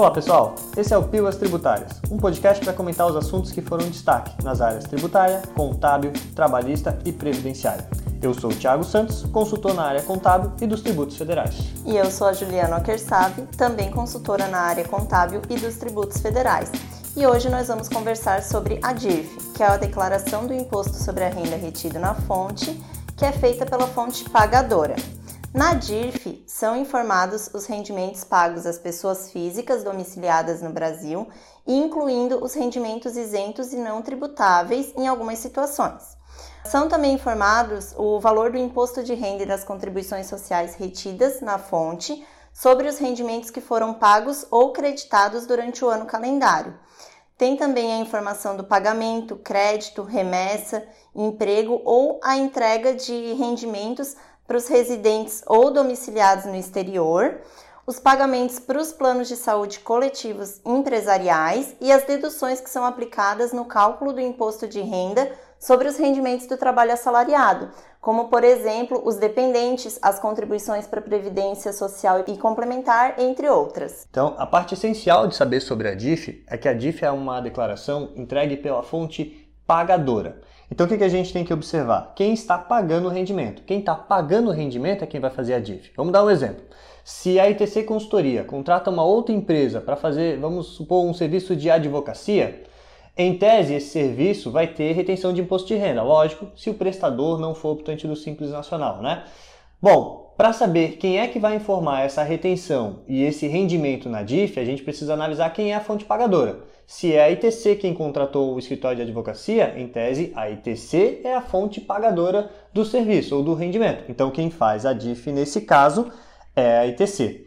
Olá pessoal, esse é o Pílulas Tributárias, um podcast para comentar os assuntos que foram destaque nas áreas tributária, contábil, trabalhista e previdenciária. Eu sou o Thiago Santos, consultor na área contábil e dos tributos federais. E eu sou a Juliana Ockersave, também consultora na área contábil e dos tributos federais. E hoje nós vamos conversar sobre a DIRF, que é a declaração do imposto sobre a renda retido na fonte, que é feita pela fonte pagadora. Na DIRF, são informados os rendimentos pagos às pessoas físicas domiciliadas no Brasil, incluindo os rendimentos isentos e não tributáveis em algumas situações. São também informados o valor do imposto de renda e das contribuições sociais retidas na fonte sobre os rendimentos que foram pagos ou creditados durante o ano calendário. Tem também a informação do pagamento, crédito, remessa, emprego ou a entrega de rendimentos para os residentes ou domiciliados no exterior, os pagamentos para os planos de saúde coletivos empresariais e as deduções que são aplicadas no cálculo do imposto de renda sobre os rendimentos do trabalho assalariado, como, por exemplo, os dependentes, as contribuições para a Previdência Social e Complementar, entre outras. Então, a parte essencial de saber sobre a DIF é que a DIF é uma declaração entregue pela fonte pagadora. Então o que, a gente tem que observar? Quem está pagando o rendimento. Quem está pagando o rendimento é quem vai fazer a DIF. Vamos dar um exemplo. Se a ITC Consultoria contrata uma outra empresa para fazer, vamos supor, um serviço de advocacia, em tese esse serviço vai ter retenção de imposto de renda, lógico, se o prestador não for optante do Simples Nacional, né? Bom, para saber quem é que vai informar essa retenção e esse rendimento na DIF, a gente precisa analisar quem é a fonte pagadora. Se é a ITC quem contratou o escritório de advocacia, em tese, a ITC é a fonte pagadora do serviço ou do rendimento. Então, quem faz a DIF nesse caso é a ITC.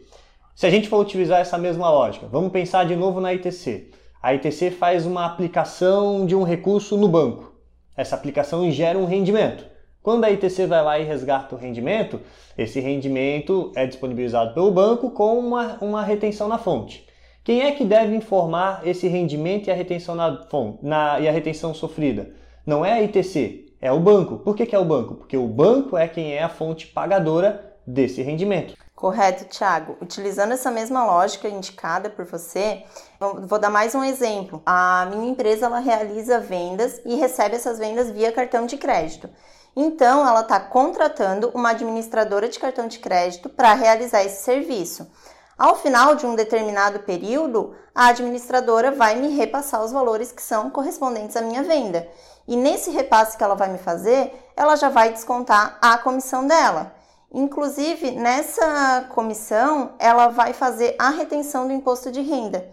Se a gente for utilizar essa mesma lógica, vamos pensar de novo na ITC. A ITC faz uma aplicação de um recurso no banco. Essa aplicação gera um rendimento. Quando a ITC vai lá e resgata o rendimento, esse rendimento é disponibilizado pelo banco com uma, uma retenção na fonte. Quem é que deve informar esse rendimento e a retenção na, na, e a retenção sofrida? Não é a ITC, é o banco. Por que, que é o banco? Porque o banco é quem é a fonte pagadora desse rendimento. Correto, Thiago. Utilizando essa mesma lógica indicada por você, vou dar mais um exemplo. A minha empresa ela realiza vendas e recebe essas vendas via cartão de crédito. Então, ela está contratando uma administradora de cartão de crédito para realizar esse serviço. Ao final de um determinado período, a administradora vai me repassar os valores que são correspondentes à minha venda. E nesse repasse que ela vai me fazer, ela já vai descontar a comissão dela. Inclusive, nessa comissão, ela vai fazer a retenção do imposto de renda.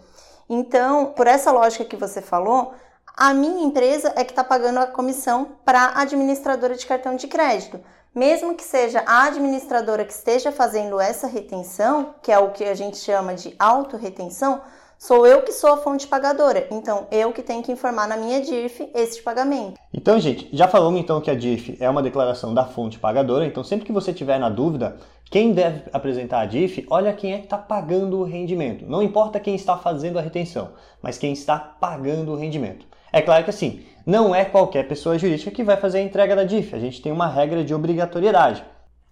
Então, por essa lógica que você falou, a minha empresa é que está pagando a comissão para a administradora de cartão de crédito. Mesmo que seja a administradora que esteja fazendo essa retenção, que é o que a gente chama de autorretenção, sou eu que sou a fonte pagadora. Então, eu que tenho que informar na minha DIRF esse pagamento. Então, gente, já falamos então que a DIRF é uma declaração da fonte pagadora. Então, sempre que você tiver na dúvida, quem deve apresentar a DIF, olha quem é que está pagando o rendimento. Não importa quem está fazendo a retenção, mas quem está pagando o rendimento. É claro que assim, não é qualquer pessoa jurídica que vai fazer a entrega da DIF. A gente tem uma regra de obrigatoriedade.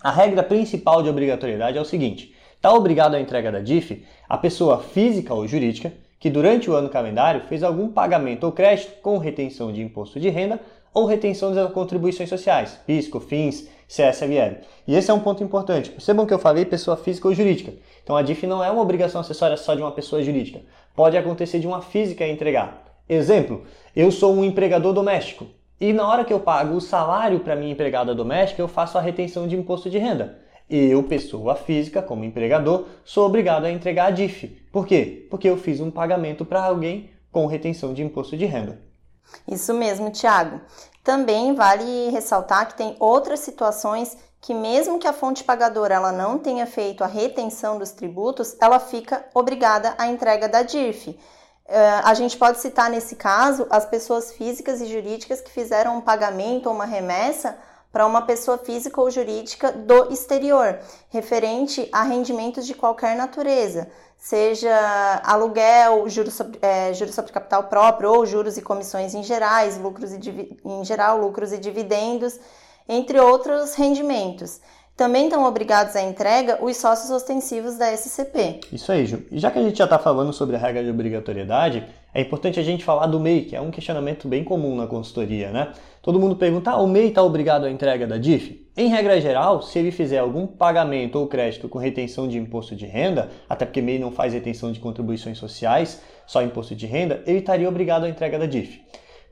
A regra principal de obrigatoriedade é o seguinte: está obrigado à entrega da DIF a pessoa física ou jurídica que durante o ano calendário fez algum pagamento ou crédito com retenção de imposto de renda ou retenção das contribuições sociais, PISCO, FINS, CSLL. E esse é um ponto importante. Percebam que eu falei pessoa física ou jurídica. Então a DIF não é uma obrigação acessória só de uma pessoa jurídica. Pode acontecer de uma física entregar. Exemplo, eu sou um empregador doméstico e na hora que eu pago o salário para minha empregada doméstica, eu faço a retenção de imposto de renda. Eu, pessoa física, como empregador, sou obrigado a entregar a DIF. Por quê? Porque eu fiz um pagamento para alguém com retenção de imposto de renda. Isso mesmo, Tiago. Também vale ressaltar que tem outras situações que mesmo que a fonte pagadora ela não tenha feito a retenção dos tributos, ela fica obrigada à entrega da DIRF. Uh, a gente pode citar nesse caso as pessoas físicas e jurídicas que fizeram um pagamento ou uma remessa para uma pessoa física ou jurídica do exterior, referente a rendimentos de qualquer natureza, seja aluguel, juros sobre, é, juros sobre capital próprio ou juros e comissões em gerais, lucros e em geral, lucros e dividendos, entre outros rendimentos. Também estão obrigados à entrega os sócios ostensivos da SCP. Isso aí, Ju. E já que a gente já está falando sobre a regra de obrigatoriedade, é importante a gente falar do MEI, que é um questionamento bem comum na consultoria, né? Todo mundo pergunta, ah, o MEI está obrigado à entrega da DIF? Em regra geral, se ele fizer algum pagamento ou crédito com retenção de imposto de renda, até porque MEI não faz retenção de contribuições sociais, só imposto de renda, ele estaria obrigado à entrega da DIF.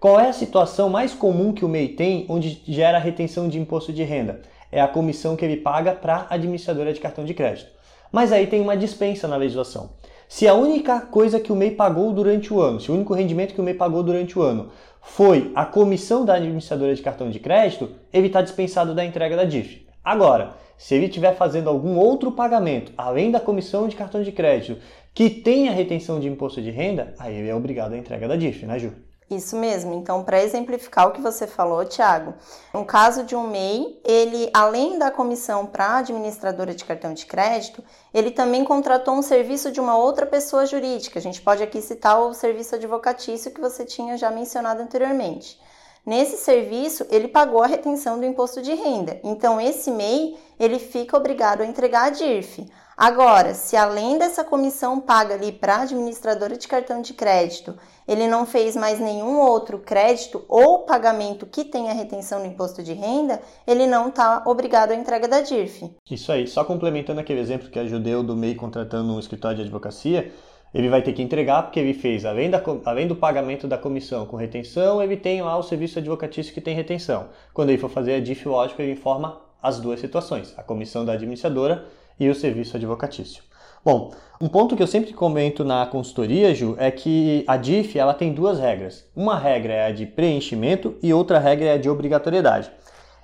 Qual é a situação mais comum que o MEI tem onde gera retenção de imposto de renda? É a comissão que ele paga para a administradora de cartão de crédito. Mas aí tem uma dispensa na legislação. Se a única coisa que o MEI pagou durante o ano, se o único rendimento que o MEI pagou durante o ano foi a comissão da administradora de cartão de crédito, ele está dispensado da entrega da DIF. Agora, se ele estiver fazendo algum outro pagamento, além da comissão de cartão de crédito, que tenha retenção de imposto de renda, aí ele é obrigado à entrega da DIF, né, Ju? Isso mesmo. Então, para exemplificar o que você falou, Tiago, no caso de um MEI, ele, além da comissão para a administradora de cartão de crédito, ele também contratou um serviço de uma outra pessoa jurídica. A gente pode aqui citar o serviço advocatício que você tinha já mencionado anteriormente. Nesse serviço, ele pagou a retenção do imposto de renda. Então, esse MEI, ele fica obrigado a entregar a DIRF. Agora, se além dessa comissão paga ali para a administradora de cartão de crédito, ele não fez mais nenhum outro crédito ou pagamento que tenha retenção no imposto de renda, ele não está obrigado à entrega da DIRF. Isso aí, só complementando aquele exemplo que a Judeu do MEI contratando um escritório de advocacia, ele vai ter que entregar porque ele fez, além, da, além do pagamento da comissão com retenção, ele tem lá o serviço advocatício que tem retenção. Quando ele for fazer a DIF, lógico, ele informa as duas situações, a comissão da administradora e o serviço advocatício. Bom, um ponto que eu sempre comento na consultoria, Ju, é que a DIF ela tem duas regras. Uma regra é a de preenchimento e outra regra é a de obrigatoriedade.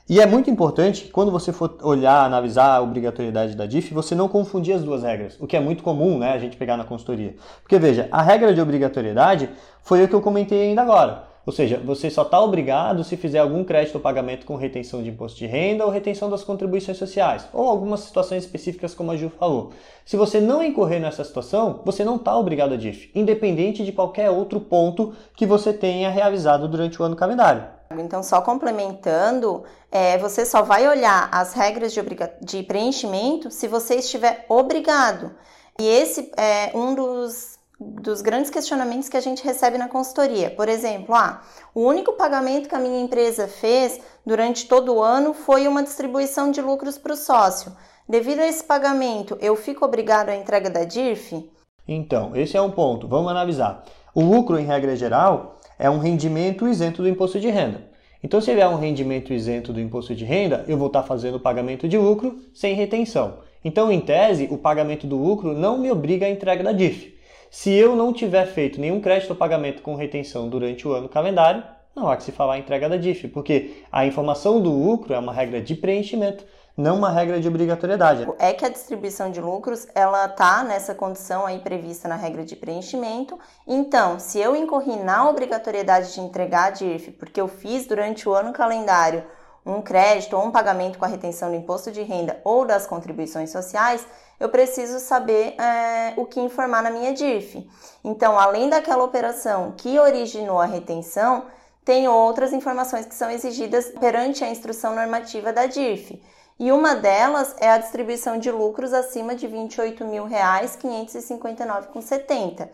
E é muito importante que quando você for olhar, analisar a obrigatoriedade da DIF, você não confundir as duas regras, o que é muito comum né, a gente pegar na consultoria. Porque veja, a regra de obrigatoriedade foi o que eu comentei ainda agora. Ou seja, você só está obrigado se fizer algum crédito ou pagamento com retenção de imposto de renda ou retenção das contribuições sociais, ou algumas situações específicas, como a Ju falou. Se você não incorrer nessa situação, você não está obrigado a DIF, independente de qualquer outro ponto que você tenha realizado durante o ano calendário. Então, só complementando, é, você só vai olhar as regras de, de preenchimento se você estiver obrigado. E esse é um dos dos grandes questionamentos que a gente recebe na consultoria. Por exemplo, ah, o único pagamento que a minha empresa fez durante todo o ano foi uma distribuição de lucros para o sócio. Devido a esse pagamento, eu fico obrigado à entrega da DIRF? Então, esse é um ponto. Vamos analisar. O lucro, em regra geral, é um rendimento isento do imposto de renda. Então, se ele é um rendimento isento do imposto de renda, eu vou estar fazendo o pagamento de lucro sem retenção. Então, em tese, o pagamento do lucro não me obriga à entrega da DIF. Se eu não tiver feito nenhum crédito ou pagamento com retenção durante o ano calendário, não há que se falar em entrega da DIF, porque a informação do lucro é uma regra de preenchimento, não uma regra de obrigatoriedade. É que a distribuição de lucros, ela tá nessa condição aí prevista na regra de preenchimento. Então, se eu incorri na obrigatoriedade de entregar a DIF, porque eu fiz durante o ano calendário um crédito ou um pagamento com a retenção do imposto de renda ou das contribuições sociais, eu preciso saber é, o que informar na minha DIRF. Então, além daquela operação que originou a retenção, tem outras informações que são exigidas perante a instrução normativa da DIRF. E uma delas é a distribuição de lucros acima de R$ 28.559,70.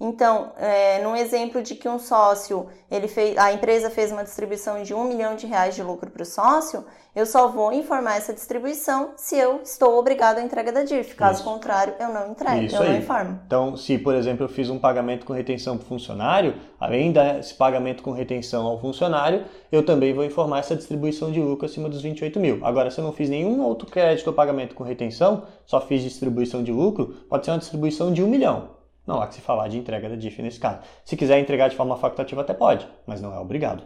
Então, é, num exemplo de que um sócio, ele fez, a empresa fez uma distribuição de um milhão de reais de lucro para o sócio, eu só vou informar essa distribuição se eu estou obrigado à entrega da DIRF. Caso Isso. contrário, eu não entrego, Isso eu aí. não informo. Então, se, por exemplo, eu fiz um pagamento com retenção para o funcionário, além desse pagamento com retenção ao funcionário, eu também vou informar essa distribuição de lucro acima dos 28 mil. Agora, se eu não fiz nenhum outro crédito ou pagamento com retenção, só fiz distribuição de lucro, pode ser uma distribuição de um milhão. Não há que se falar de entrega da DIF nesse caso. Se quiser entregar de forma facultativa, até pode, mas não é obrigado.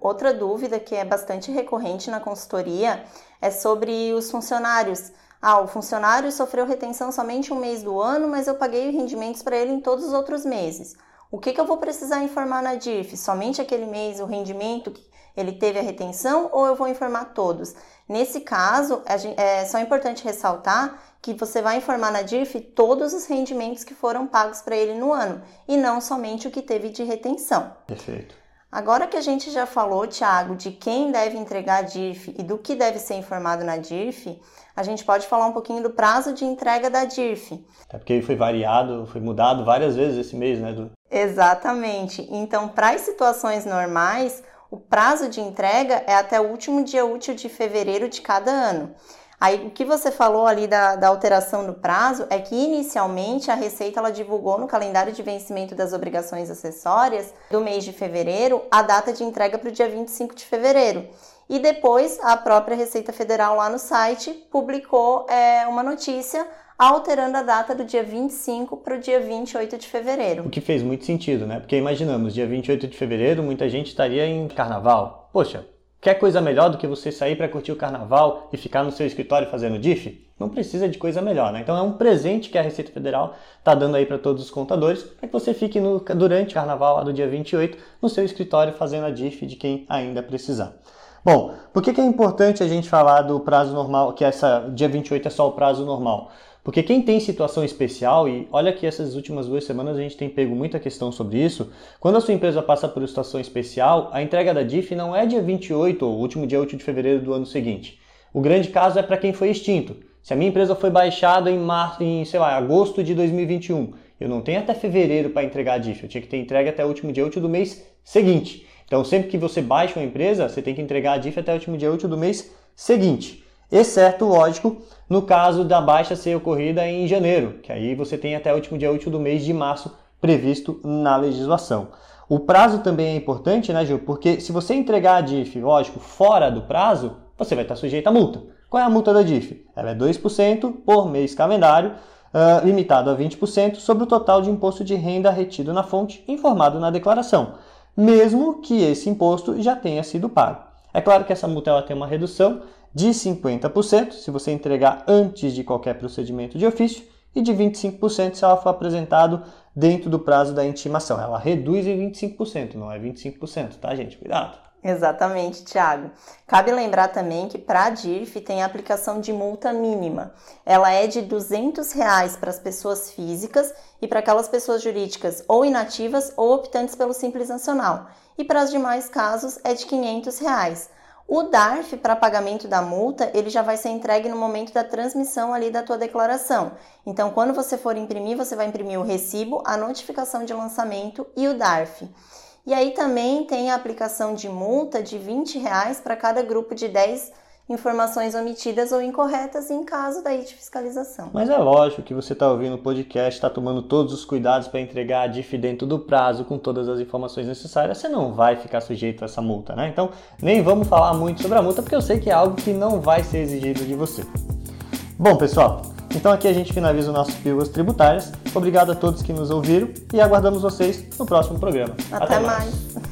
Outra dúvida que é bastante recorrente na consultoria é sobre os funcionários. Ah, o funcionário sofreu retenção somente um mês do ano, mas eu paguei rendimentos para ele em todos os outros meses. O que, que eu vou precisar informar na DIF? Somente aquele mês o rendimento que ele teve a retenção ou eu vou informar todos? Nesse caso, é só importante ressaltar que você vai informar na DIRF todos os rendimentos que foram pagos para ele no ano e não somente o que teve de retenção. Perfeito. Agora que a gente já falou, Thiago, de quem deve entregar a DIRF e do que deve ser informado na DIRF, a gente pode falar um pouquinho do prazo de entrega da DIRF. É porque foi variado, foi mudado várias vezes esse mês, né, Du? Exatamente. Então, para as situações normais, o prazo de entrega é até o último dia útil de fevereiro de cada ano. Aí, o que você falou ali da, da alteração do prazo é que inicialmente a Receita ela divulgou no calendário de vencimento das obrigações acessórias do mês de fevereiro a data de entrega para o dia 25 de fevereiro. E depois a própria Receita Federal lá no site publicou é, uma notícia alterando a data do dia 25 para o dia 28 de fevereiro. O que fez muito sentido, né? Porque imaginamos, dia 28 de fevereiro, muita gente estaria em carnaval. Poxa, Quer coisa melhor do que você sair para curtir o carnaval e ficar no seu escritório fazendo DIF? Não precisa de coisa melhor, né? Então é um presente que a Receita Federal está dando aí para todos os contadores, para que você fique no, durante o carnaval do dia 28 no seu escritório fazendo a DIF de quem ainda precisar. Bom, por que, que é importante a gente falar do prazo normal, que essa dia 28 é só o prazo normal? Porque quem tem situação especial, e olha que essas últimas duas semanas a gente tem pego muita questão sobre isso, quando a sua empresa passa por situação especial, a entrega da DIF não é dia 28 ou último dia útil de fevereiro do ano seguinte. O grande caso é para quem foi extinto. Se a minha empresa foi baixada em, março, em sei lá, agosto de 2021, eu não tenho até fevereiro para entregar a DIF, eu tinha que ter entregue até o último dia útil do mês seguinte. Então, sempre que você baixa uma empresa, você tem que entregar a DIF até o último dia útil do mês seguinte. Exceto, lógico, no caso da baixa ser ocorrida em janeiro, que aí você tem até o último dia útil do mês de março previsto na legislação. O prazo também é importante, né, Gil? Porque se você entregar a DIF, lógico, fora do prazo, você vai estar sujeito a multa. Qual é a multa da DIF? Ela é 2% por mês calendário, uh, limitado a 20% sobre o total de imposto de renda retido na fonte, informado na declaração, mesmo que esse imposto já tenha sido pago. É claro que essa multa ela tem uma redução de 50% se você entregar antes de qualquer procedimento de ofício e de 25% se ela for apresentado dentro do prazo da intimação. Ela reduz em 25%, não é 25%, tá, gente? Cuidado. Exatamente, Tiago. Cabe lembrar também que para a DIRF tem a aplicação de multa mínima. Ela é de 200 reais para as pessoas físicas e para aquelas pessoas jurídicas ou inativas ou optantes pelo Simples Nacional. E para os demais casos é de 500 reais. O DARF para pagamento da multa, ele já vai ser entregue no momento da transmissão ali da tua declaração. Então, quando você for imprimir, você vai imprimir o recibo, a notificação de lançamento e o DARF. E aí também tem a aplicação de multa de 20 reais para cada grupo de 10 informações omitidas ou incorretas em caso daí de fiscalização. Mas é lógico que você está ouvindo o podcast, está tomando todos os cuidados para entregar a DIF dentro do prazo, com todas as informações necessárias, você não vai ficar sujeito a essa multa, né? Então, nem vamos falar muito sobre a multa, porque eu sei que é algo que não vai ser exigido de você. Bom, pessoal, então aqui a gente finaliza o nosso Pílulas Tributárias. Obrigado a todos que nos ouviram e aguardamos vocês no próximo programa. Até, Até mais. mais.